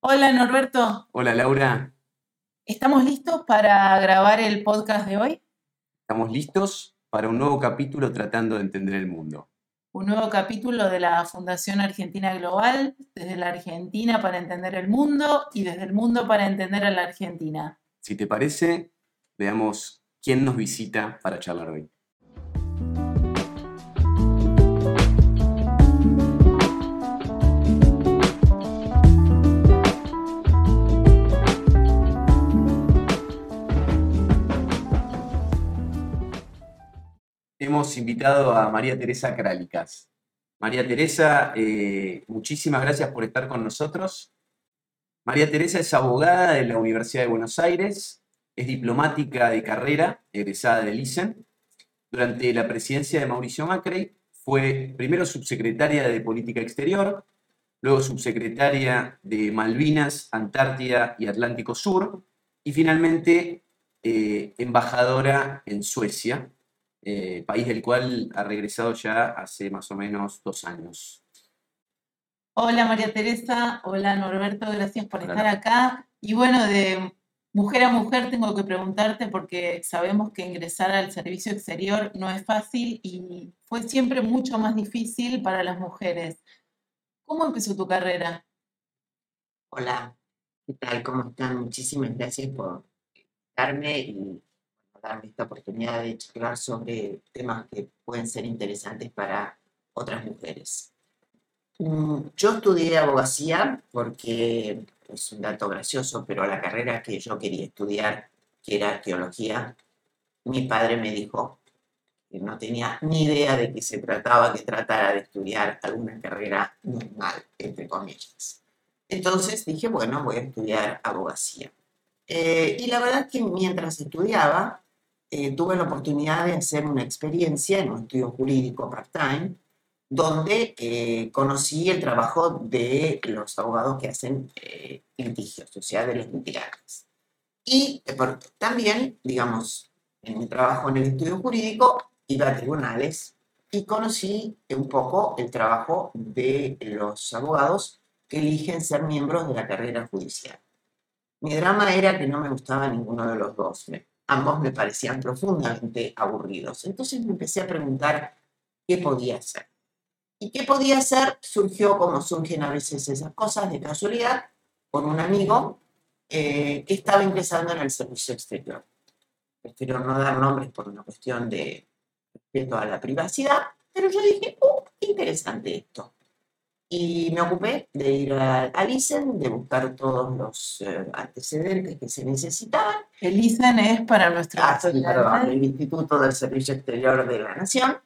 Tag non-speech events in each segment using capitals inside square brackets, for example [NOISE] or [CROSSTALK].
Hola Norberto, Hola Laura, ¿estamos listos para grabar el podcast de hoy? estamos listos para un nuevo capítulo tratando de entender el mundo. Un nuevo capítulo de la Fundación Argentina Global, desde la Argentina para entender el mundo y desde el mundo para entender a la Argentina. Si te parece, veamos quién nos visita para charlar hoy. Hemos invitado a María Teresa Crálicas. María Teresa, eh, muchísimas gracias por estar con nosotros. María Teresa es abogada de la Universidad de Buenos Aires, es diplomática de carrera, egresada del ISEN. Durante la presidencia de Mauricio Macri fue primero subsecretaria de Política Exterior, luego subsecretaria de Malvinas, Antártida y Atlántico Sur, y finalmente eh, embajadora en Suecia, eh, país del cual ha regresado ya hace más o menos dos años. Hola María Teresa, hola Norberto, gracias por Hola. estar acá. Y bueno, de mujer a mujer tengo que preguntarte porque sabemos que ingresar al servicio exterior no es fácil y fue siempre mucho más difícil para las mujeres. ¿Cómo empezó tu carrera? Hola, ¿qué tal? ¿Cómo están? Muchísimas gracias por invitarme y esta oportunidad de charlar sobre temas que pueden ser interesantes para otras mujeres. Mm, Yo estudié abogacía porque es un dato gracioso, pero la carrera que yo quería estudiar, que era arqueología, mi padre me dijo que no tenía ni idea de que se trataba que tratara de estudiar alguna carrera normal, entre comillas. Entonces dije, bueno, voy a estudiar abogacía. Eh, y la verdad es que mientras estudiaba, eh, tuve la oportunidad de hacer una experiencia en un estudio jurídico part-time, donde eh, conocí el trabajo de los abogados que hacen eh, litigios, o sea, de los litigantes. Y eh, también, digamos, en mi trabajo en el estudio jurídico, iba a tribunales y conocí un poco el trabajo de los abogados que eligen ser miembros de la carrera judicial. Mi drama era que no me gustaba ninguno de los dos. me- ambos me parecían profundamente aburridos. Entonces me empecé a preguntar qué podía hacer. Y qué podía hacer surgió como surgen a veces esas cosas de casualidad con un amigo eh, que estaba ingresando en el servicio exterior. Prefiero no dar nombres por una cuestión de respeto a la privacidad, pero yo dije, oh, qué interesante esto. Y me ocupé de ir a- al ISEN, de buscar todos los eh, antecedentes que se necesitaban. El ISEN es para nuestros Ah, sí, perdón, estudiantes. el Instituto del Servicio Exterior de la Nación.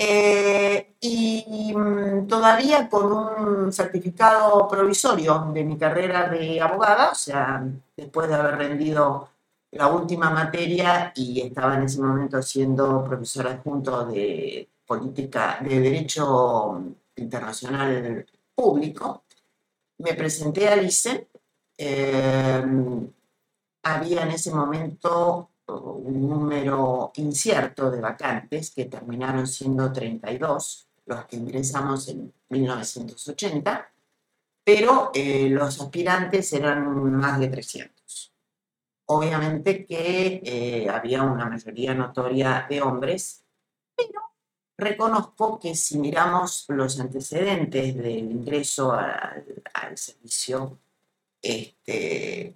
Eh, y mm, todavía con un certificado provisorio de mi carrera de abogada, o sea, después de haber rendido la última materia y estaba en ese momento siendo profesora adjunto de política de derecho internacional público, me presenté al ICE. eh, había en ese momento un número incierto de vacantes que terminaron siendo 32, los que ingresamos en 1980, pero eh, los aspirantes eran más de 300. Obviamente que eh, había una mayoría notoria de hombres, reconozco que si miramos los antecedentes del ingreso al, al servicio este,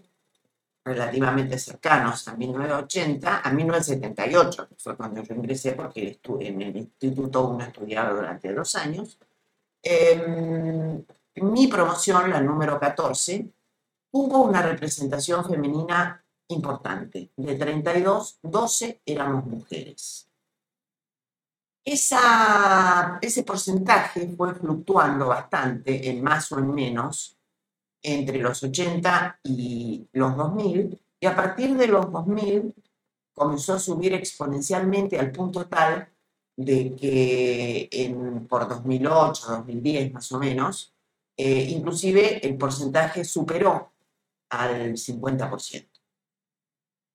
relativamente cercanos a 1980, a 1978, que fue cuando yo ingresé porque estuve en el instituto uno estudiaba durante dos años. Em, mi promoción, la número 14, tuvo una representación femenina importante. De 32, 12 éramos mujeres. Esa, ese porcentaje fue fluctuando bastante, en más o en menos, entre los 80 y los 2000, y a partir de los 2000 comenzó a subir exponencialmente al punto tal de que por 2008, 2010 más o menos, eh, inclusive el porcentaje superó al 50%.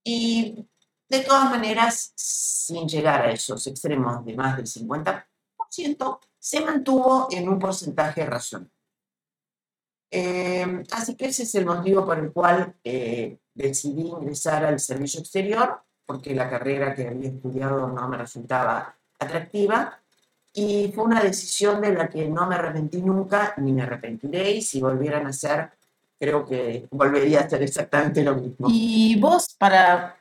Y de todas maneras, sin llegar a esos extremos de más del 50%, se mantuvo en un porcentaje razonable. Eh, así que ese es el motivo por el cual eh, decidí ingresar al servicio exterior, porque la carrera que había estudiado no me resultaba atractiva y fue una decisión de la que no me arrepentí nunca ni me arrepentiré y si volvieran a hacer, creo que volvería a hacer exactamente lo mismo. Y vos, para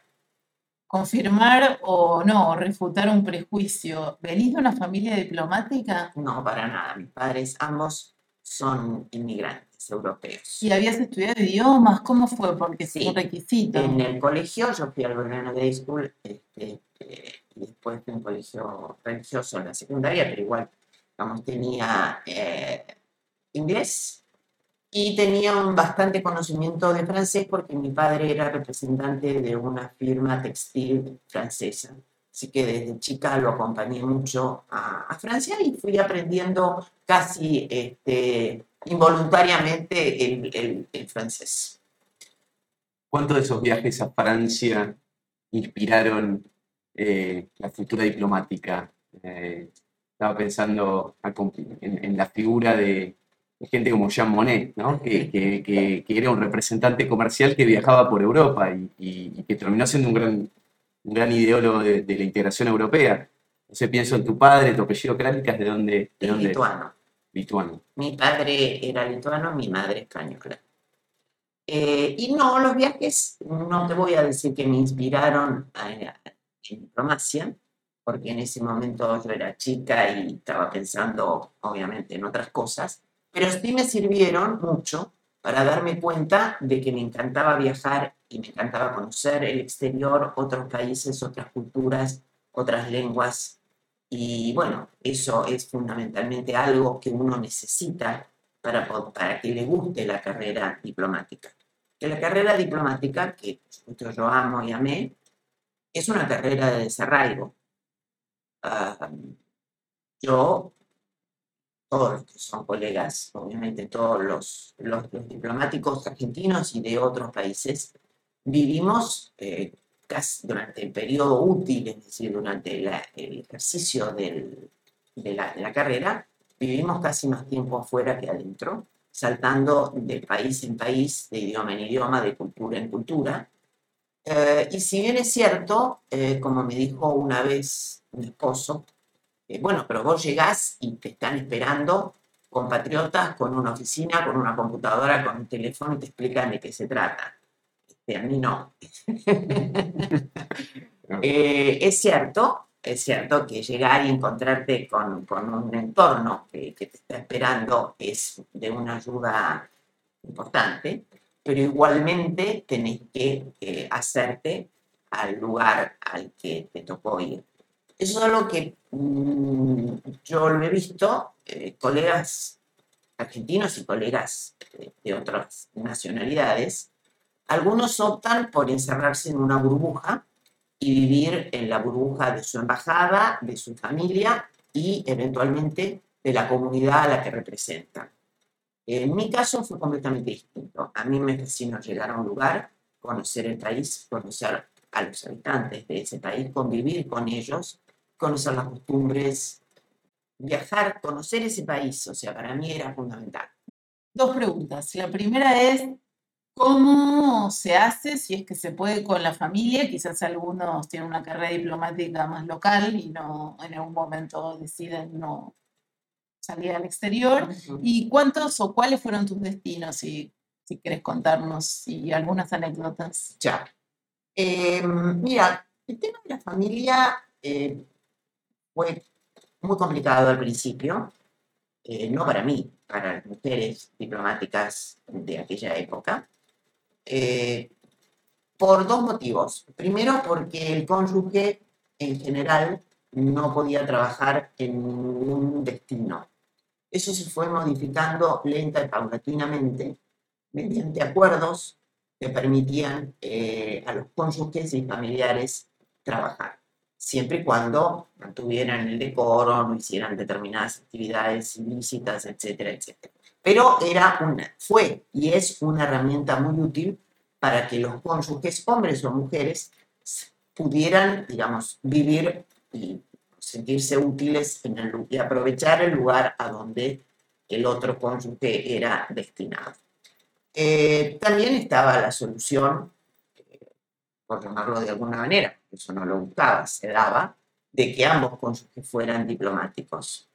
confirmar o no, refutar un prejuicio, ¿venís de una familia diplomática? No, para nada. Mis padres ambos son inmigrantes europeos. ¿Y habías estudiado idiomas? ¿Cómo fue? Porque sí, es un requisito. En el colegio yo fui al Belgrano Day School este, eh, y después fui a un colegio religioso en la secundaria, pero igual, vamos, tenía eh, inglés y tenía un bastante conocimiento de francés porque mi padre era representante de una firma textil francesa. Así que desde chica lo acompañé mucho a, Francia y fui aprendiendo casi este, involuntariamente el, el, francés. ¿Cuántos de esos viajes a Francia inspiraron eh, la futura diplomática? Eh, estaba pensando en, la figura de, gente como Jean Monnet, ¿no? [LAUGHS] que, que, que, era un representante comercial que viajaba por Europa y, y que terminó siendo un gran un gran ideólogo de, la integración europea. Entonces pienso en tu padre, tu apellido Králicas, ¿de dónde? De dónde? Lituano. Lituano. Mi padre era lituano, mi madre española. Eh, y no, los viajes, no te voy a decir que me inspiraron en diplomacia, porque en ese momento yo era chica y estaba pensando, obviamente, en otras cosas, pero sí me sirvieron mucho para darme cuenta de que me encantaba viajar y me encantaba conocer el exterior, otros países, otras culturas, otras lenguas. Y bueno, eso es fundamentalmente algo que uno necesita para, para que le guste la carrera diplomática. Que la carrera diplomática, que yo amo y amé, es una carrera de desarraigo. Ah, yo todos que son colegas, obviamente todos los, los, diplomáticos argentinos y de otros países, vivimos eh, casi durante el periodo útil, es decir, durante el ejercicio del, de, la, de, la, carrera, vivimos casi más tiempo afuera que adentro, saltando de país en país, de idioma en idioma, de cultura en cultura. Eh, y si bien es cierto, eh, como me dijo una vez mi esposo, eh, bueno, pero vos llegás y te están esperando compatriotas con una oficina, con una computadora, con un teléfono y te explican de qué se trata. Este, a mí no. [LAUGHS] Eh, es cierto, es cierto que llegar y encontrarte con, un entorno que, te está esperando es de una ayuda importante, pero igualmente tenés que eh, hacerte al lugar al que te tocó ir. Eso es algo que mm, yo lo he visto, eh, colegas argentinos y colegas eh, de otras nacionalidades, algunos optan por encerrarse en una burbuja y vivir en la burbuja de su embajada, de su familia y eventualmente de la comunidad a la que representan. En mi caso fue completamente distinto. A mí me fascinó llegar a un lugar, conocer el país, conocer a los habitantes de ese país, convivir con ellos conocer las costumbres, viajar, conocer ese país. O sea, para mí era fundamental. Dos preguntas. La primera es, ¿cómo se hace si es que se puede con la familia? Quizás algunos tienen una carrera diplomática más local y no en algún momento deciden no salir al exterior. ¿Y cuántos o cuáles fueron tus destinos? Si, si quieres contarnos y algunas anécdotas. Ya. Em, mira, el tema de la familia eh, fue muy complicado al principio, eh, no para mí, para las mujeres diplomáticas de aquella época, eh, por dos motivos. Primero, porque el cónyuge en general no podía trabajar en ningún destino. Eso se fue modificando lenta y paulatinamente mediante acuerdos que permitían eh, a los cónyuges y familiares trabajar siempre y cuando mantuvieran el decoro, no hicieran determinadas actividades ilícitas, etcétera, etcétera. Pero era una, fue y es una herramienta muy útil para que los cónyuges, hombres o mujeres, pudieran, digamos, vivir y sentirse útiles y aprovechar el lugar a donde el otro cónyuge era destinado. Eh, también estaba la solución, eh, por llamarlo de alguna manera, eso no lo buscaba, se daba, de que ambos cónyuges fueran diplomáticos.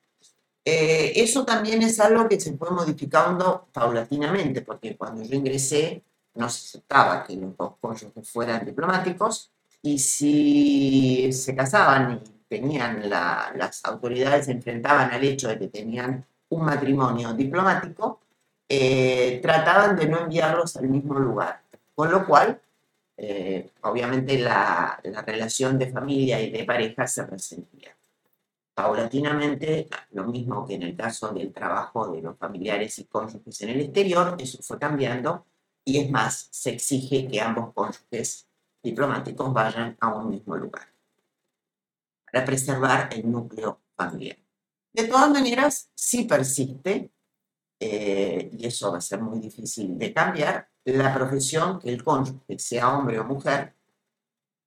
Eh, eso también es algo que se fue modificando paulatinamente, porque cuando yo ingresé no se aceptaba que los dos cónyuges fueran diplomáticos y si se casaban y tenían las autoridades se enfrentaban al hecho de que tenían un matrimonio diplomático, eh, trataban de no enviarlos al mismo lugar. Con lo cual, eh, obviamente la, la, relación de familia y de pareja se resentía. Paulatinamente, lo mismo que en el caso del trabajo de los familiares y cónyuges en el exterior, eso fue cambiando y es más, se exige que ambos cónyuges diplomáticos vayan a un mismo lugar para preservar el núcleo familiar. De todas maneras, sí persiste, eh, y eso va a ser muy difícil de cambiar, la profesión que el cónyuge, sea hombre o mujer,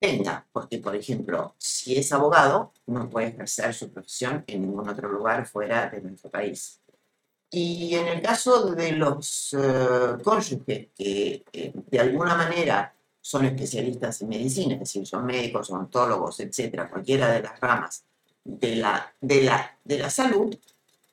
tenga. Porque, por ejemplo, si es abogado, no puede ejercer su profesión en ningún otro lugar fuera de nuestro país. Y en el caso de los uh, cónyuges que eh, de alguna manera son especialistas en medicina, es decir, son médicos, odontólogos, etcétera, cualquiera de las ramas de la, de la, de la salud,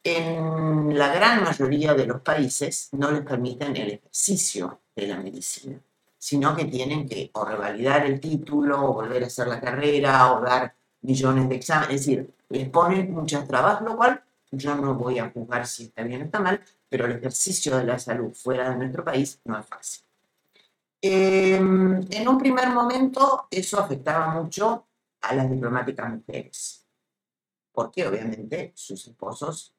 en la gran mayoría de los países no les permiten el ejercicio de la medicina, sino que tienen que o revalidar el título, o volver a hacer la carrera, o dar millones de exámenes, es decir, les ponen muchas trabas, lo cual yo no voy a juzgar si está bien o está mal, pero el ejercicio de la salud fuera de nuestro país no es fácil. Em, en un primer momento eso afectaba mucho a las diplomáticas mujeres, porque obviamente sus esposos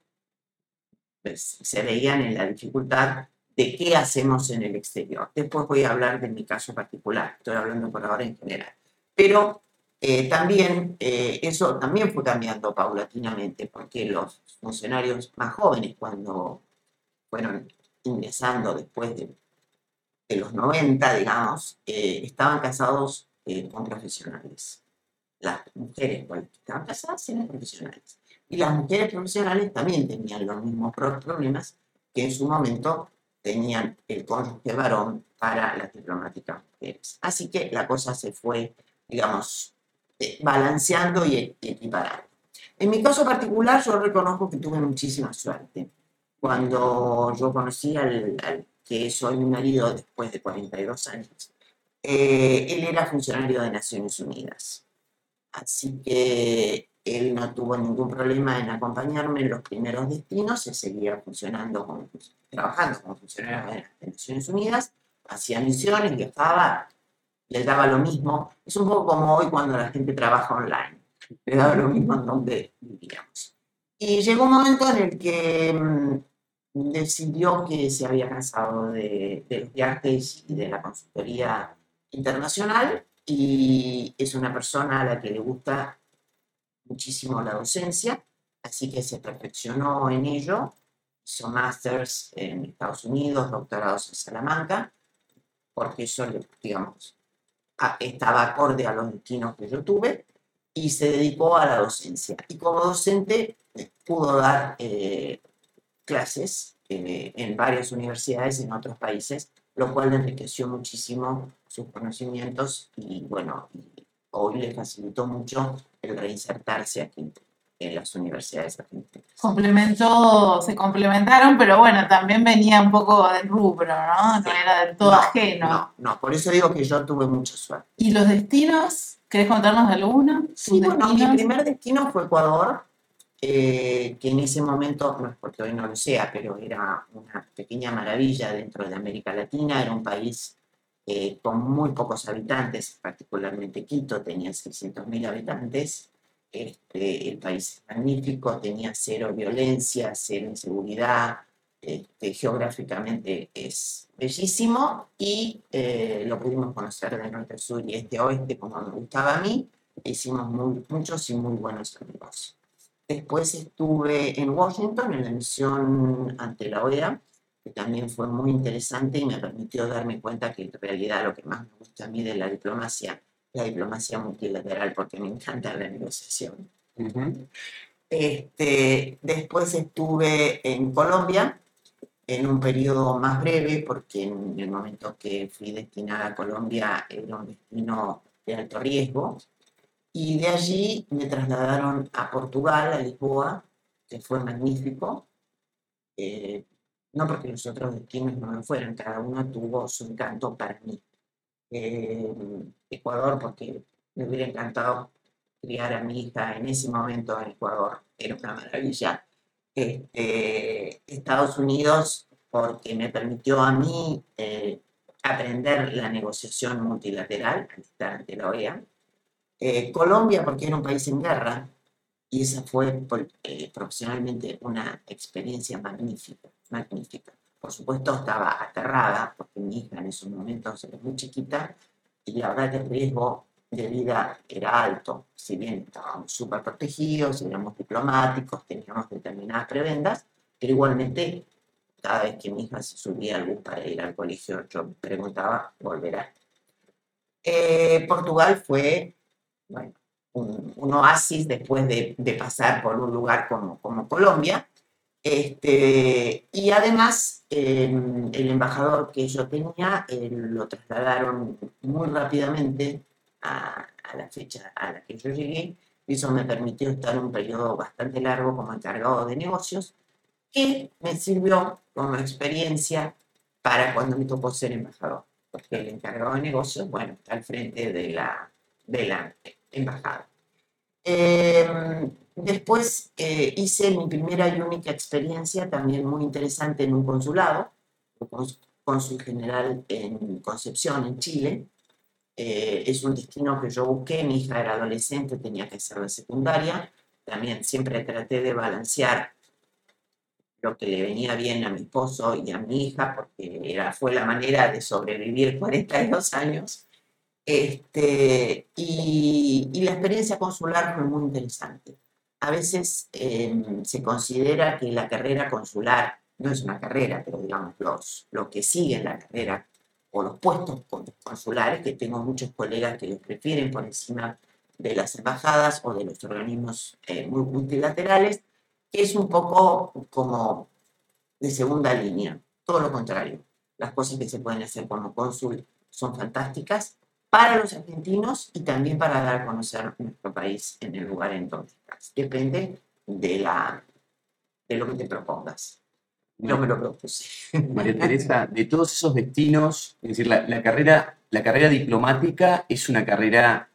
pues, se veían en la dificultad de qué hacemos en el exterior. Después voy a hablar de mi caso particular, estoy hablando por ahora en general. Pero eh, también eh, eso también fue cambiando paulatinamente, porque los funcionarios más jóvenes, cuando fueron ingresando después de de los 90, digamos, eh, estaban casados eh, con profesionales. Las mujeres que estaban casadas eran profesionales. Y las mujeres profesionales también tenían los mismos problemas que en su momento tenían el cónyuge varón para las diplomáticas mujeres. Así que la cosa se fue, digamos, eh, balanceando y equiparando. En mi caso particular, yo reconozco que tuve muchísima suerte. Cuando yo conocí al que soy mi marido después de 42 años, eh, él era funcionario de Naciones Unidas. Así que él no tuvo ningún problema en acompañarme en los primeros destinos, se seguía funcionando, trabajando como funcionario de Naciones Unidas, hacía misiones, viajaba, le daba lo mismo. Es un poco como hoy cuando la gente trabaja online, le daba lo mismo en donde vivíamos. Y llegó un momento en el que mm, decidió que se había cansado de, de, los viajes y de la consultoría internacional y es una persona a la que le gusta muchísimo la docencia, así que se perfeccionó en ello, hizo másters en Estados Unidos, doctorados en Salamanca, porque eso, digamos, estaba acorde a los destinos que yo tuve y se dedicó a la docencia. Y como docente pudo dar eh, clases eh, en varias universidades en otros países, lo cual enriqueció muchísimo sus conocimientos y bueno, hoy le facilitó mucho el reinsertarse aquí en las universidades argentinas. Complementó, se complementaron, pero bueno, también venía un poco del rubro, ¿no? No era del todo ajeno. No, no, por eso digo que yo tuve mucha suerte. ¿Y los destinos? ¿Querés contarnos de alguno? Sí, bueno, mi primer destino fue Ecuador, eh, que en ese momento, no es porque hoy no lo sea, pero era una pequeña maravilla dentro de América Latina, era un país eh, con muy pocos habitantes, particularmente Quito tenía 600.000 habitantes, este, el país es magnífico, tenía cero violencia, cero inseguridad, este, geográficamente es bellísimo y eh, lo pudimos conocer de norte a sur y este oeste como me gustaba a mí, hicimos muy, muchos y muy buenos amigos. Después estuve en Washington en la misión ante la OEA, que también fue muy interesante y me permitió darme cuenta que en realidad lo que más me gusta a mí de la diplomacia, la diplomacia multilateral, porque me encanta la negociación. Este, después estuve en Colombia en un periodo más breve, porque en el momento que fui destinada a Colombia era un destino de alto riesgo. Y de allí me trasladaron a Portugal, a Lisboa, que fue magnífico. Eh, no porque los otros destinos no lo fueran, cada uno tuvo su encanto para mí. Eh, Ecuador, porque me hubiera encantado criar a mi hija en ese momento en Ecuador, era una maravilla. Este, Estados Unidos, porque me permitió a mí eh, aprender la negociación multilateral la OEA. Eh, Colombia, porque era un país en guerra, y esa fue profesionalmente una experiencia magnífica magnífica. Por supuesto estaba aterrada porque mi hija en esos momentos era muy chiquita y la verdad que el riesgo de vida era alto. Si bien estábamos súper protegidos, éramos diplomáticos, teníamos determinadas prebendas, pero igualmente cada vez que mi hija se subía al bus para ir al colegio, yo preguntaba, ¿volverá? Eh, Portugal fue bueno, un, oasis después de, pasar por un lugar como, Colombia, este, y además, em, el embajador que yo tenía lo trasladaron muy rápidamente a, la fecha a la que yo llegué, y eso me permitió estar un periodo bastante largo como encargado de negocios, que me sirvió como experiencia para cuando me tocó ser embajador, porque el encargado de negocios, bueno, está al frente de la, de la embajada. Em, Después eh, hice mi primera y única experiencia, también muy interesante, en un consulado, cónsul general en Concepción, en Chile. Eh, es un destino que yo busqué, mi hija era adolescente, tenía que hacer la secundaria. También siempre traté de balancear lo que le venía bien a mi esposo y a mi hija, porque era, fue la manera de sobrevivir 42 años. Este, y, y la experiencia consular fue muy interesante a veces em, se considera que la carrera consular no es una carrera, pero digamos, los, lo que sigue la carrera o los puestos consulares, que tengo muchos colegas que los prefieren por encima de las embajadas o de los organismos eh, multilaterales, que es un poco como de segunda línea, todo lo contrario. Las cosas que se pueden hacer como cónsul son fantásticas para los argentinos y también para dar a conocer nuestro país en el lugar en donde estás. Depende de, la, de lo que te propongas. No me lo propuse. [LAUGHS] María Teresa, de todos esos destinos, es decir, la, carrera, la carrera diplomática es una carrera,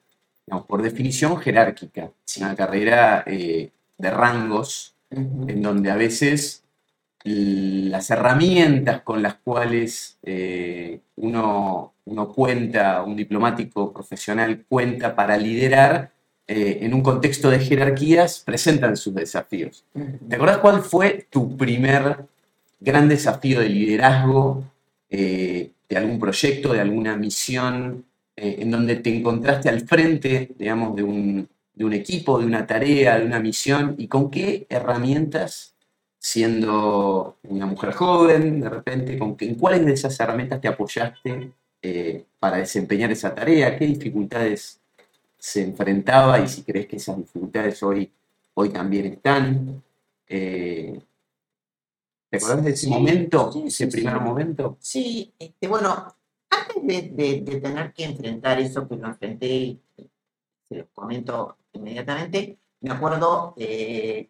por definición, jerárquica, una carrera eh, de rangos, en donde a veces las herramientas con las cuales eh, uno, uno, cuenta, un diplomático profesional cuenta para liderar eh, en un contexto de jerarquías, presentan sus desafíos. ¿Te acuerdas cuál fue tu primer gran desafío de liderazgo eh, de algún proyecto, de alguna misión, en donde te encontraste al frente, digamos, de un, de un equipo, de una tarea, de una misión, y con qué herramientas siendo una mujer joven, de repente, ¿con ¿en cuáles de esas herramientas te apoyaste eh, para desempeñar esa tarea? ¿Qué dificultades se enfrentaba y si crees que esas dificultades hoy, hoy también están? Eh, ¿Te acuerdas de ese momento, ese primer momento? Sí, este, bueno, antes de, tener que enfrentar eso que lo enfrenté y se los comento inmediatamente, me acuerdo eh,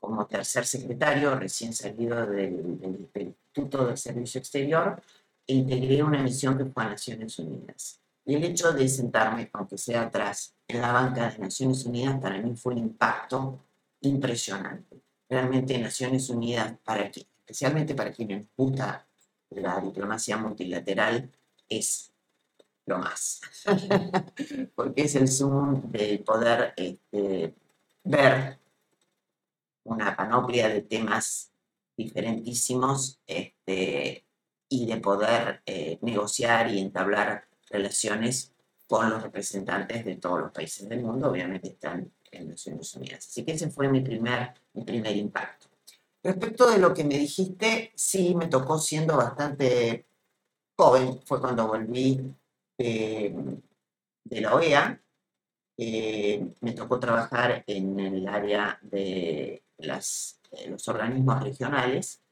como tercer secretario, recién salido del, Instituto del Servicio Exterior, integré una misión que fue a Naciones Unidas. Y el hecho de sentarme, aunque sea atrás, en la banca de Naciones Unidas, para mí fue un impacto impresionante. Realmente Naciones Unidas, para que, especialmente para quienes gusta la diplomacia multilateral, es lo más. [LAUGHS] Porque es el zoom de poder este, ver una panoplia de temas diferentísimos este, y de poder eh, negociar y entablar relaciones con los representantes de todos los países del mundo, obviamente están en Naciones Unidas. Así que ese fue mi primer, mi primer impacto. Respecto de lo que me dijiste, sí me tocó siendo bastante joven, fue cuando volví de, de la OEA, eh, me tocó trabajar en el área de las, los organismos regionales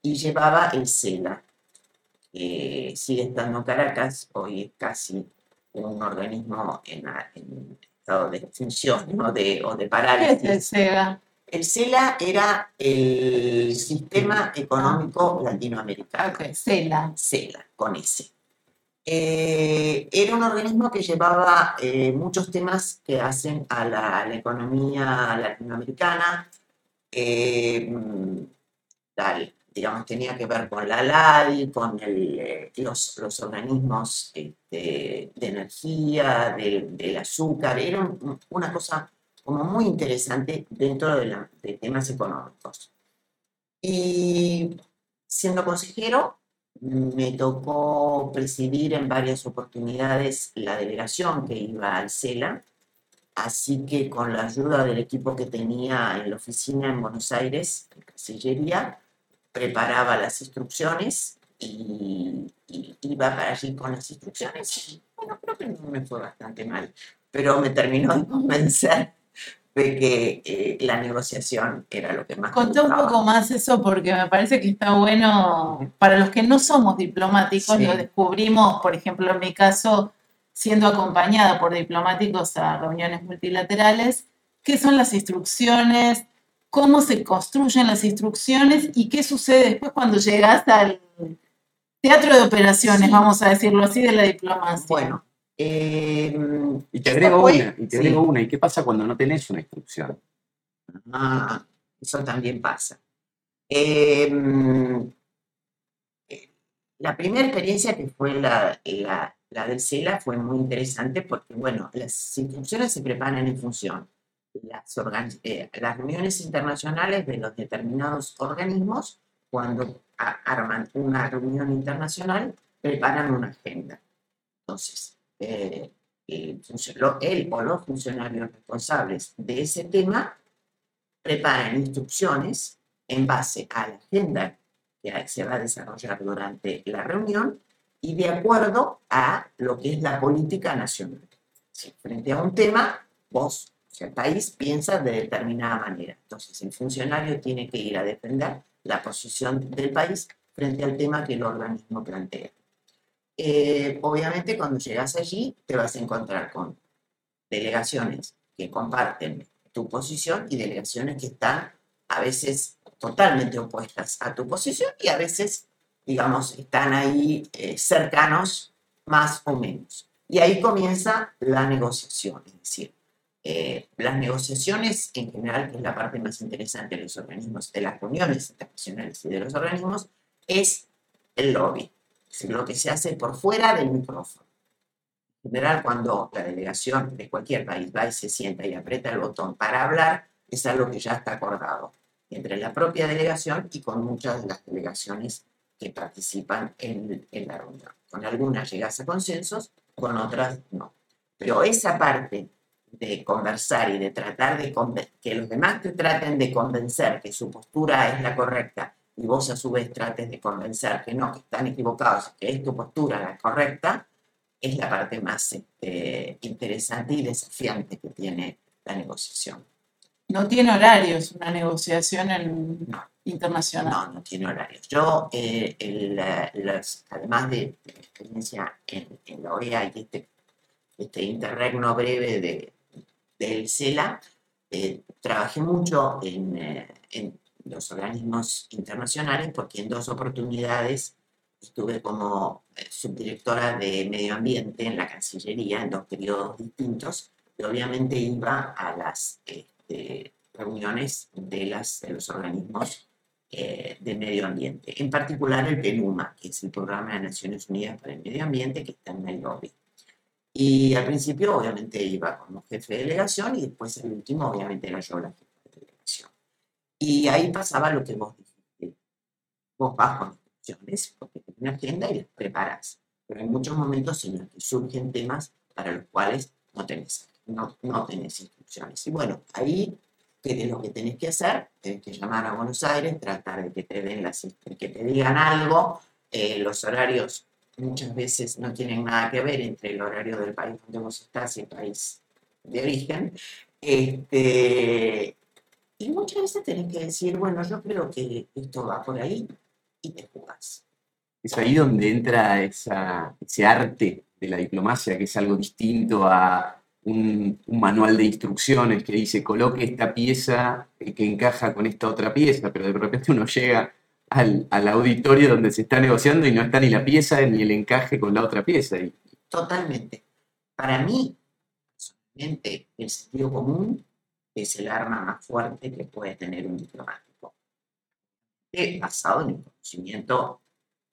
y llevaba el CELA. Que sigue estando Caracas, hoy es casi un organismo en, estado de extinción ¿no? de, o de parálisis. ¿Qué es el CELA? El CELA era el Sistema Económico Latinoamericano. Ok, CELA. CELA, con S. Eh, era un organismo que llevaba eh, muchos temas que hacen a la, la economía latinoamericana, eh, digamos, tenía que ver con la LADI, con el, los, los, organismos este, de energía, del, del azúcar, era una cosa como muy interesante dentro de, la, de temas económicos. Y siendo consejero, me tocó presidir en varias oportunidades la delegación que iba al CELA, así que con la ayuda del equipo que tenía en la oficina en Buenos Aires, en Cancillería, preparaba las instrucciones y, y, iba para allí con las instrucciones y bueno, creo que no me fue bastante mal, pero me terminó de convencer de que eh, la negociación era lo que más. Conté un poco más eso porque me parece que está bueno, para los que no somos diplomáticos, sí. lo descubrimos, por ejemplo, en mi caso, siendo acompañada por diplomáticos a reuniones multilaterales, qué son las instrucciones, cómo se construyen las instrucciones y qué sucede después cuando llegas al teatro de operaciones, sí. vamos a decirlo así, de la diplomacia. Bueno, eh, y te agrego una, y te agrego sí. una. ¿Y qué pasa cuando no tenés una instrucción? Ah, eso también pasa. Eh, la primera experiencia que fue la, la, la, del CELA fue muy interesante porque, bueno, las instrucciones se preparan en función las, eh, las reuniones internacionales de los determinados organismos, cuando arman una reunión internacional, preparan una agenda. Entonces, eh, el, él o los funcionarios responsables de ese tema preparan instrucciones en base a la agenda que se va a desarrollar durante la reunión y de acuerdo a lo que es la política nacional. Si frente a un tema, vos, el país piensa de determinada manera. Entonces, el funcionario tiene que ir a defender la posición del país frente al tema que el organismo plantea. Eh, obviamente cuando llegas allí te vas a encontrar con delegaciones que comparten tu posición y delegaciones que están a veces totalmente opuestas a tu posición y a veces, digamos, están ahí eh, cercanos más o menos. Y ahí comienza la negociación, es decir, eh, las negociaciones en general, que es la parte más interesante de los organismos, de las reuniones internacionales y de los organismos, es el lobby lo que se hace por fuera del micrófono. En general, cuando la delegación de cualquier país va y se sienta y aprieta el botón para hablar, es algo que ya está acordado entre la propia delegación y con muchas de las delegaciones que participan en, en la reunión. Con algunas llegas a consensos, con otras no. Pero esa parte de conversar y de tratar de que los demás te traten de convencer que su postura es la correcta y vos a su vez trates de convencer que no, que están equivocados, que es tu postura la correcta, es la parte más este, interesante y desafiante que tiene la negociación. No tiene horarios una negociación en no, internacional. No, no tiene horarios. Yo, eh, el, las, además de mi experiencia en, en, la OEA y este, este interregno breve de, del CELA, eh, trabajé mucho en, eh, los organismos internacionales porque en dos oportunidades estuve como eh, subdirectora de medio ambiente en la Cancillería en dos periodos distintos y obviamente iba a las este, reuniones de los organismos eh, de medio ambiente, en particular el PENUMA, que es el Programa de Naciones Unidas para el Medio Ambiente que está en Nairobi. Y al principio obviamente iba como jefe de delegación y después el último obviamente era yo la jefa y ahí pasaba lo que vos dijiste. Vos vas con instrucciones porque tienes una agenda y las preparas. Pero hay muchos momentos en los que surgen temas para los cuales no tenés, no, no tenés instrucciones. Y bueno, ahí ¿qué es lo que tenés que hacer? Tenés que llamar a Buenos Aires, tratar de que te, den las, que te digan algo. Eh, los horarios muchas veces no tienen nada que ver entre el horario del país donde vos estás y el país de origen. Este, y muchas veces tenés que decir, bueno, yo creo que esto va por ahí y te jugás. Es ahí donde entra esa, ese arte de la diplomacia, que es algo distinto a un, un manual de instrucciones que dice coloque esta pieza que encaja con esta otra pieza, pero de repente uno llega al, al auditorio donde se está negociando y no está ni la pieza ni el encaje con la otra pieza. Y Totalmente. Para mí, personalmente, el sentido común es el arma más fuerte que puede tener un diplomático. Basado en el conocimiento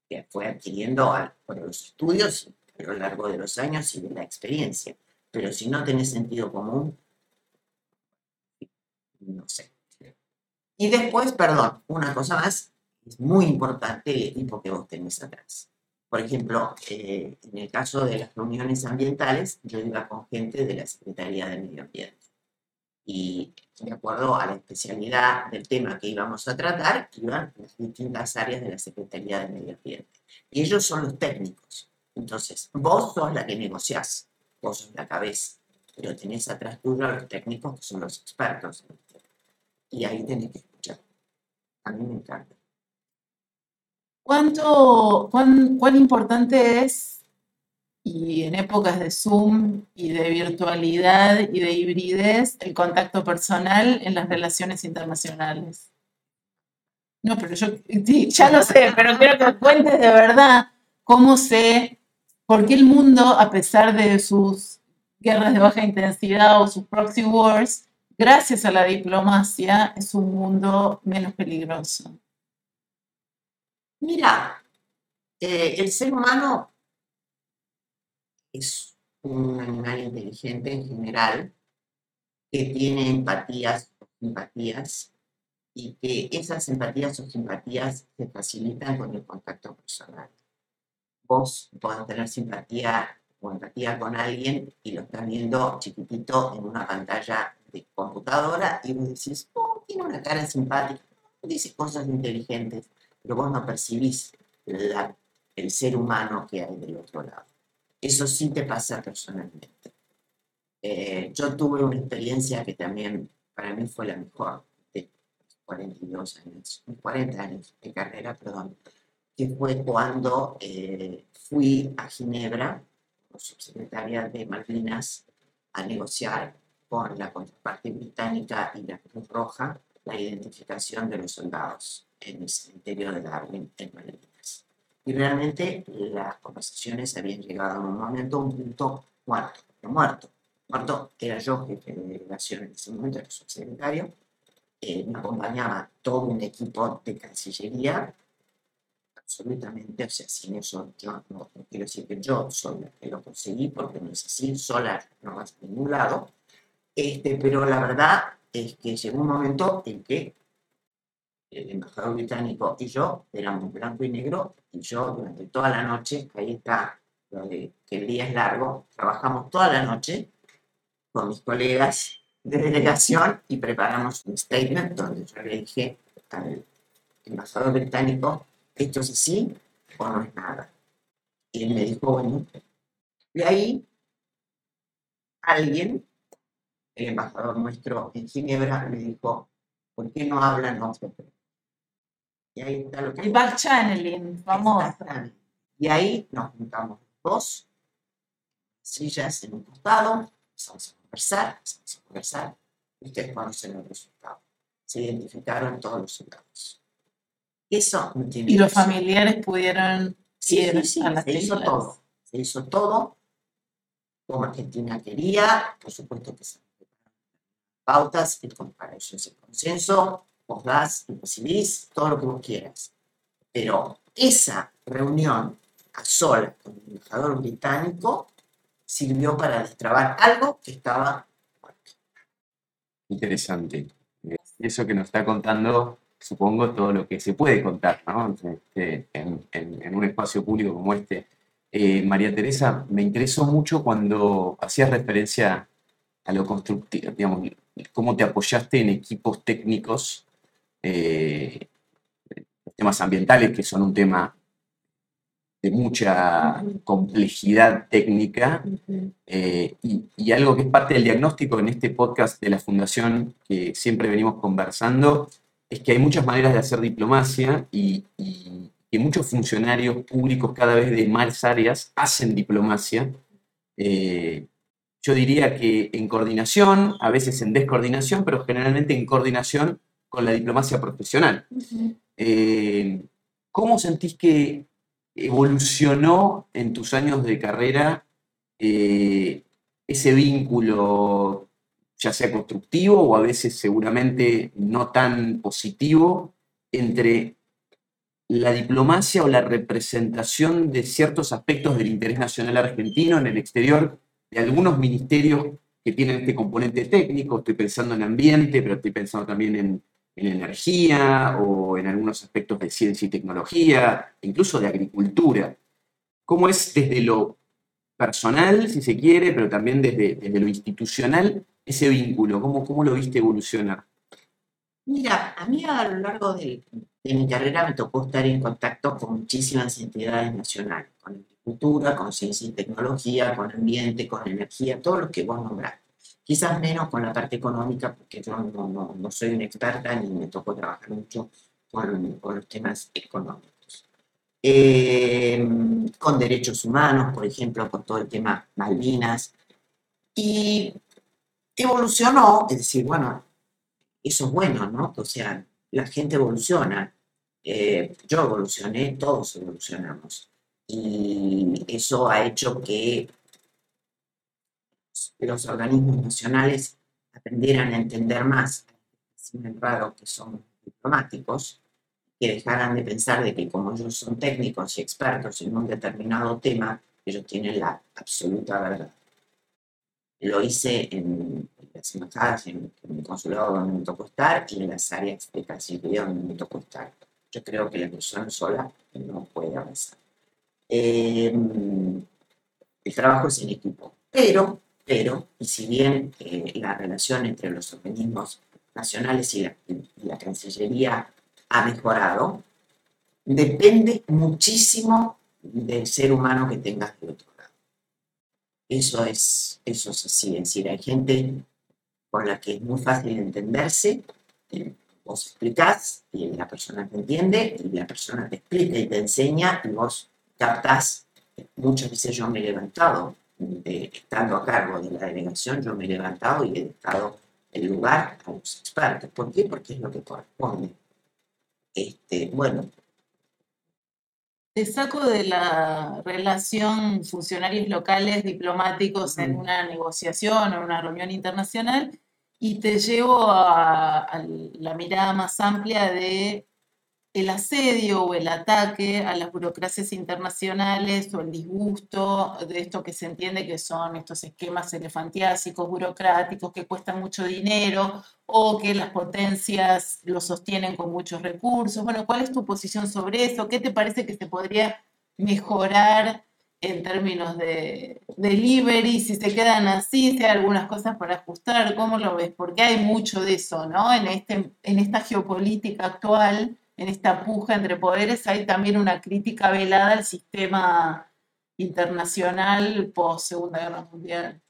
que fue adquiriendo por los estudios a lo largo de los años y de la experiencia. Pero si no tenés sentido común, no sé. Y después, perdón, una cosa más, es muy importante el equipo que vos tenés atrás. Por ejemplo, eh, en el caso de las reuniones ambientales, yo iba con gente de la Secretaría de Medio Ambiente. Y de acuerdo a la especialidad del tema que íbamos a tratar, iban las distintas áreas de la Secretaría de Medio Ambiente. Y ellos son los técnicos. Entonces, vos sos la que negociás, vos sos la cabeza, pero tenés atrás tuyo a los técnicos que son los expertos. Y ahí tenés que escuchar. A mí me encanta. ¿Cuánto, cuán, cuán importante es, y en épocas de Zoom y de virtualidad y de hibridez, el contacto personal en las relaciones internacionales? No, pero yo, ya lo sé, pero quiero que cuentes de verdad cómo sé, por qué el mundo, a pesar de sus guerras de baja intensidad o sus proxy wars, gracias a la diplomacia, es un mundo menos peligroso. Mira, eh, el ser humano es un animal inteligente en general que tiene empatías o simpatías y que esas empatías o simpatías se facilitan con el contacto personal. Vos podés tener simpatía o empatía con alguien y lo estás viendo chiquitito en una pantalla de computadora y vos decís, oh, tiene una cara simpática, dice cosas inteligentes, pero vos no percibís la- el ser humano que hay del otro lado. Eso sí te pasa personalmente. Eh, yo tuve una experiencia que también para mí fue la mejor de 42 años, 40 años de carrera, perdón, que fue cuando eh, fui a Ginebra, como subsecretaria de Malvinas, a negociar con la contraparte británica y la Cruz Roja la identificación de los soldados en el cementerio de Darwin en Malvinas. Y realmente las conversaciones habían llegado a un momento, un punto muerto, no muerto. Muerto era yo jefe de delegación en ese momento, era subsecretario. Eh, me acompañaba todo un equipo de Cancillería, absolutamente, o sea, sin eso yo no, no quiero decir que yo soy la que lo conseguí, porque no es así, sola no vas a ningún lado. Este, pero la verdad es que llegó un momento en que el embajador británico y yo éramos blanco y negro, y yo durante toda la noche, ahí está que el día es largo, trabajamos toda la noche con mis colegas de delegación y preparamos un statement donde yo le dije al embajador británico, esto es así o no es nada. Y él me dijo, bueno, de ahí alguien, el embajador nuestro en Ginebra, me dijo, ¿por qué no hablan nosotros? Y ahí está lo que... El back channeling. Exactamente. Y ahí nos juntamos dos sillas en un costado, empezamos a conversar, empezamos a conversar, y ustedes conocen el resultado. Se identificaron todos los soldados. Eso no tiene Y los precio. familiares pudieron Sí, ir sí, sí, a las se hizo todo. Se hizo todo como Argentina quería, por supuesto que se pautas, y con- para eso es el consenso, vos das y recibís todo lo que vos quieras. Pero esa reunión a solas con el embajador británico sirvió para destrabar algo que estaba muerto. Interesante. Eh, Eso que nos está contando, supongo, todo lo que se puede contar ¿no? Este, en un espacio público como este. Eh, María Teresa, me interesó mucho cuando hacías referencia a lo constructivo, digamos, cómo te apoyaste en equipos técnicos, eh, los temas ambientales, que son un tema de mucha complejidad técnica eh, y, algo que es parte del diagnóstico en este podcast de la Fundación que siempre venimos conversando es que hay muchas maneras de hacer diplomacia y, que muchos funcionarios públicos cada vez de más áreas hacen diplomacia. Eh, yo diría que en coordinación, a veces en descoordinación, pero generalmente en coordinación con la diplomacia profesional. Eh, ¿Cómo sentís que evolucionó en tus años de carrera eh, ese vínculo, ya sea constructivo o a veces seguramente no tan positivo, entre la diplomacia o la representación de ciertos aspectos del interés nacional argentino en el exterior, de algunos ministerios que tienen este componente técnico, estoy pensando en ambiente, pero estoy pensando también en en energía o en algunos aspectos de ciencia y tecnología, incluso de agricultura. ¿Cómo es desde lo personal, si se quiere, pero también desde, lo institucional, ese vínculo? ¿Cómo, ¿Cómo lo viste evolucionar? Mira, a mí a lo largo de, mi carrera me tocó estar en contacto con muchísimas entidades nacionales, con agricultura, con ciencia y tecnología, con ambiente, con energía, todo lo que vos nombraste quizás menos con la parte económica, porque yo no, no, soy una experta ni me tocó trabajar mucho con, con los temas económicos. Eh, con derechos humanos, por ejemplo, con todo el tema Malvinas. Y evolucionó, es decir, bueno, eso es bueno, ¿no? O sea, la gente evoluciona. Eh, yo evolucioné, todos evolucionamos. Y eso ha hecho que los organismos nacionales aprendieran a entender más, sin raro que son diplomáticos, que dejaran de pensar de que como ellos son técnicos y expertos en un determinado tema, ellos tienen la absoluta verdad. Lo hice en las embajadas, en, el consulado donde me tocó estar y en las áreas de Cancillería donde me tocó estar. Yo creo que la persona sola no puede avanzar. Eh, el trabajo es en equipo, pero pero, y si bien eh, la relación entre los organismos nacionales y la, Cancillería ha mejorado, depende muchísimo del ser humano que tengas del otro lado. Eso es, eso es así, es decir, hay gente con la que es muy fácil entenderse, eh, vos explicás y la persona te entiende, y la persona te explica y te enseña, y vos captás. Muchas veces yo me he levantado estando a cargo de la delegación, yo me he levantado y he dado el lugar a los expertos. ¿Por qué? Porque es lo que corresponde. Este, bueno. Te saco de la relación funcionarios locales diplomáticos en una negociación o una reunión internacional y te llevo a la mirada más amplia de el asedio o el ataque a las burocracias internacionales o el disgusto de esto que se entiende que son estos esquemas elefantiásicos, burocráticos, que cuestan mucho dinero o que las potencias lo sostienen con muchos recursos. Bueno, ¿cuál es tu posición sobre eso? ¿Qué te parece que se podría mejorar en términos de delivery? Si se quedan así, si hay algunas cosas para ajustar, ¿cómo lo ves? Porque hay mucho de eso, ¿no? En, este, en esta geopolítica actual en esta puja entre poderes hay también una crítica velada al sistema internacional post Segunda Guerra Mundial.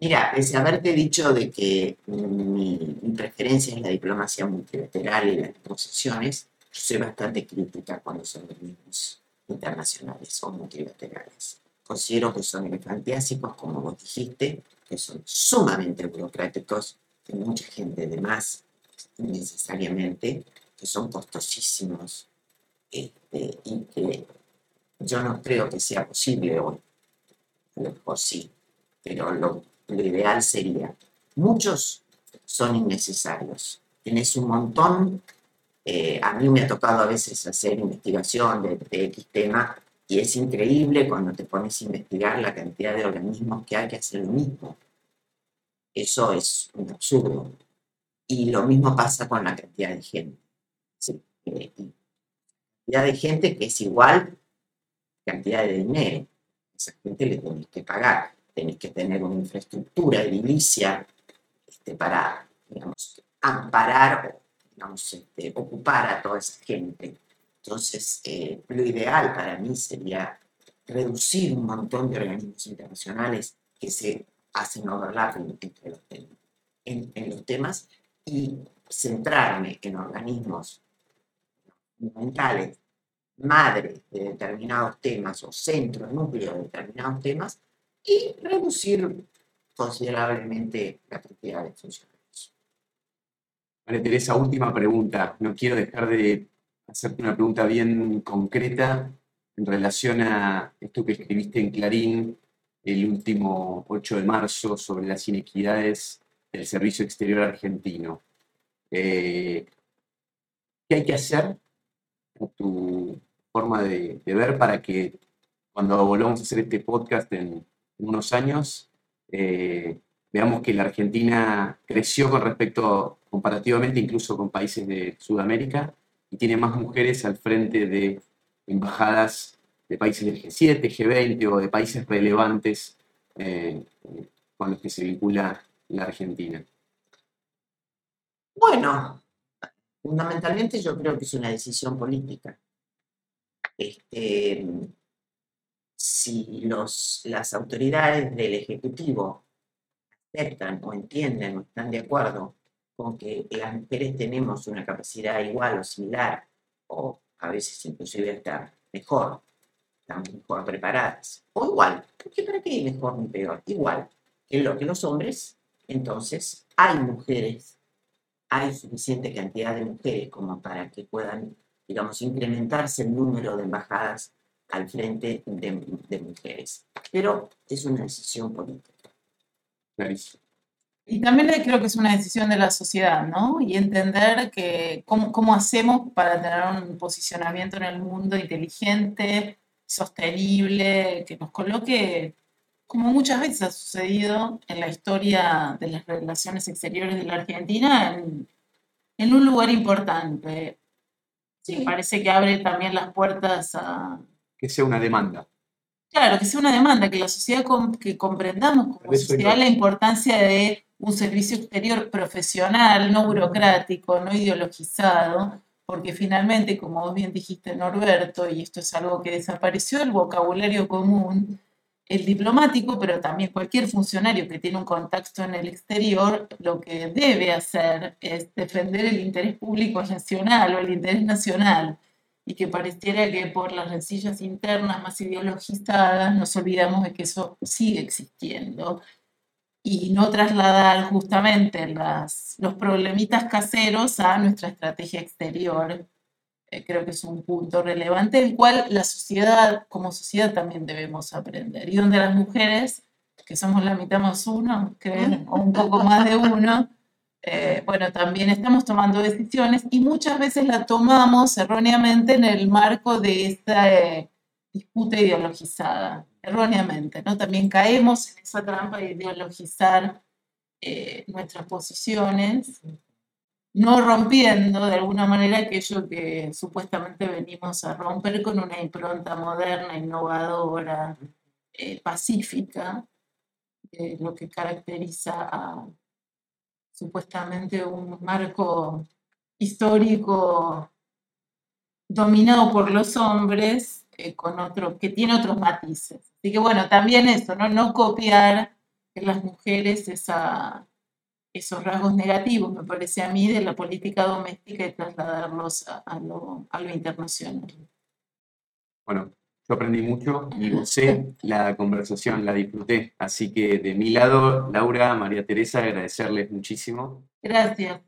Mira, pese a haberte dicho de que mi, preferencia es la diplomacia multilateral y las negociaciones, yo soy bastante crítica cuando son organismos internacionales o multilaterales. Considero que son elefantiásicos, como vos dijiste, que son sumamente burocráticos, que mucha gente de más necesariamente que son costosísimos este, y que yo no creo que sea posible hoy. A sí, pero lo, ideal sería. Muchos son innecesarios. Tienes un montón. Eh, a mí me ha tocado a veces hacer investigación de, de X tema y es increíble cuando te pones a investigar la cantidad de organismos que hay que hacer lo mismo. Eso es un absurdo. Y lo mismo pasa con la cantidad de gente. ¿Sí? Cantidad de gente que es igual cantidad de dinero. Esa gente le tenés que pagar, tenés que tener una infraestructura edilicia este, para, digamos, amparar digamos, este, ocupar a toda esa gente. Entonces, eh, lo ideal para mí sería reducir un montón de organismos internacionales que se hacen overlap entre los, en los temas y centrarme en organismos fundamentales, madre de determinados temas o centro, núcleo de determinados temas y reducir considerablemente la cantidad de funcionarios. María Teresa, última pregunta. No quiero dejar de hacerte una pregunta bien concreta en relación a esto que escribiste en Clarín el último 8 de marzo sobre las inequidades del servicio exterior argentino. Eh, ¿Qué hay que hacer, tu forma de, ver, para que cuando volvamos a hacer este podcast en, unos años, eh, veamos que la Argentina creció con respecto, comparativamente incluso con países de Sudamérica, y tiene más mujeres al frente de embajadas de países del G7, G20 o de países relevantes eh, con los que se vincula la Argentina. Bueno, fundamentalmente yo creo que es una decisión política. Este, si los, las autoridades del Ejecutivo aceptan o entienden o están de acuerdo con que las mujeres tenemos una capacidad igual o similar, o a veces inclusive estar mejor, estamos mejor preparadas, o igual, porque para qué mejor ni peor, igual que lo que los hombres, entonces hay mujeres hay suficiente cantidad de mujeres como para que puedan, digamos, incrementarse el número de embajadas al frente de, mujeres. Pero es una decisión política. Y también creo que es una decisión de la sociedad, ¿no? Y entender que cómo, cómo hacemos para tener un posicionamiento en el mundo inteligente, sostenible, que nos coloque, como muchas veces ha sucedido en la historia de las relaciones exteriores de la Argentina, en, en un lugar importante. Sí. parece que abre también las puertas a... Que sea una demanda. Claro, que sea una demanda, que la sociedad que comprendamos como sociedad la importancia de un servicio exterior profesional, no burocrático, no ideologizado, porque finalmente, como vos bien dijiste, Norberto, y esto es algo que desapareció, el vocabulario común el diplomático, pero también cualquier funcionario que tiene un contacto en el exterior, lo que debe hacer es defender el interés público nacional o el interés nacional. Y que pareciera que por las rencillas internas más ideologizadas nos olvidamos de que eso sigue existiendo. Y no trasladar justamente las, los problemitas caseros a nuestra estrategia exterior eh, creo que es un punto relevante, el cual la sociedad, como sociedad, también debemos aprender. Y donde las mujeres, que somos la mitad más uno, creo, o un poco más de uno, eh, bueno, también estamos tomando decisiones y muchas veces la tomamos erróneamente en el marco de esta eh, disputa ideologizada, erróneamente, ¿no? También caemos en esa trampa de ideologizar nuestras posiciones no rompiendo de alguna manera aquello que supuestamente venimos a romper con una impronta moderna, innovadora, eh, pacífica, lo que caracteriza a supuestamente un marco histórico dominado por los hombres eh, con otro, que tiene otros matices. Así que bueno, también eso, ¿no? No copiar en las mujeres esa, esos rasgos negativos, me parece a mí, de la política doméstica y trasladarlos a, lo, a lo internacional. Bueno, yo aprendí mucho y gocé la conversación, la disfruté. Así que de mi lado, Laura, María Teresa, agradecerles muchísimo. Gracias.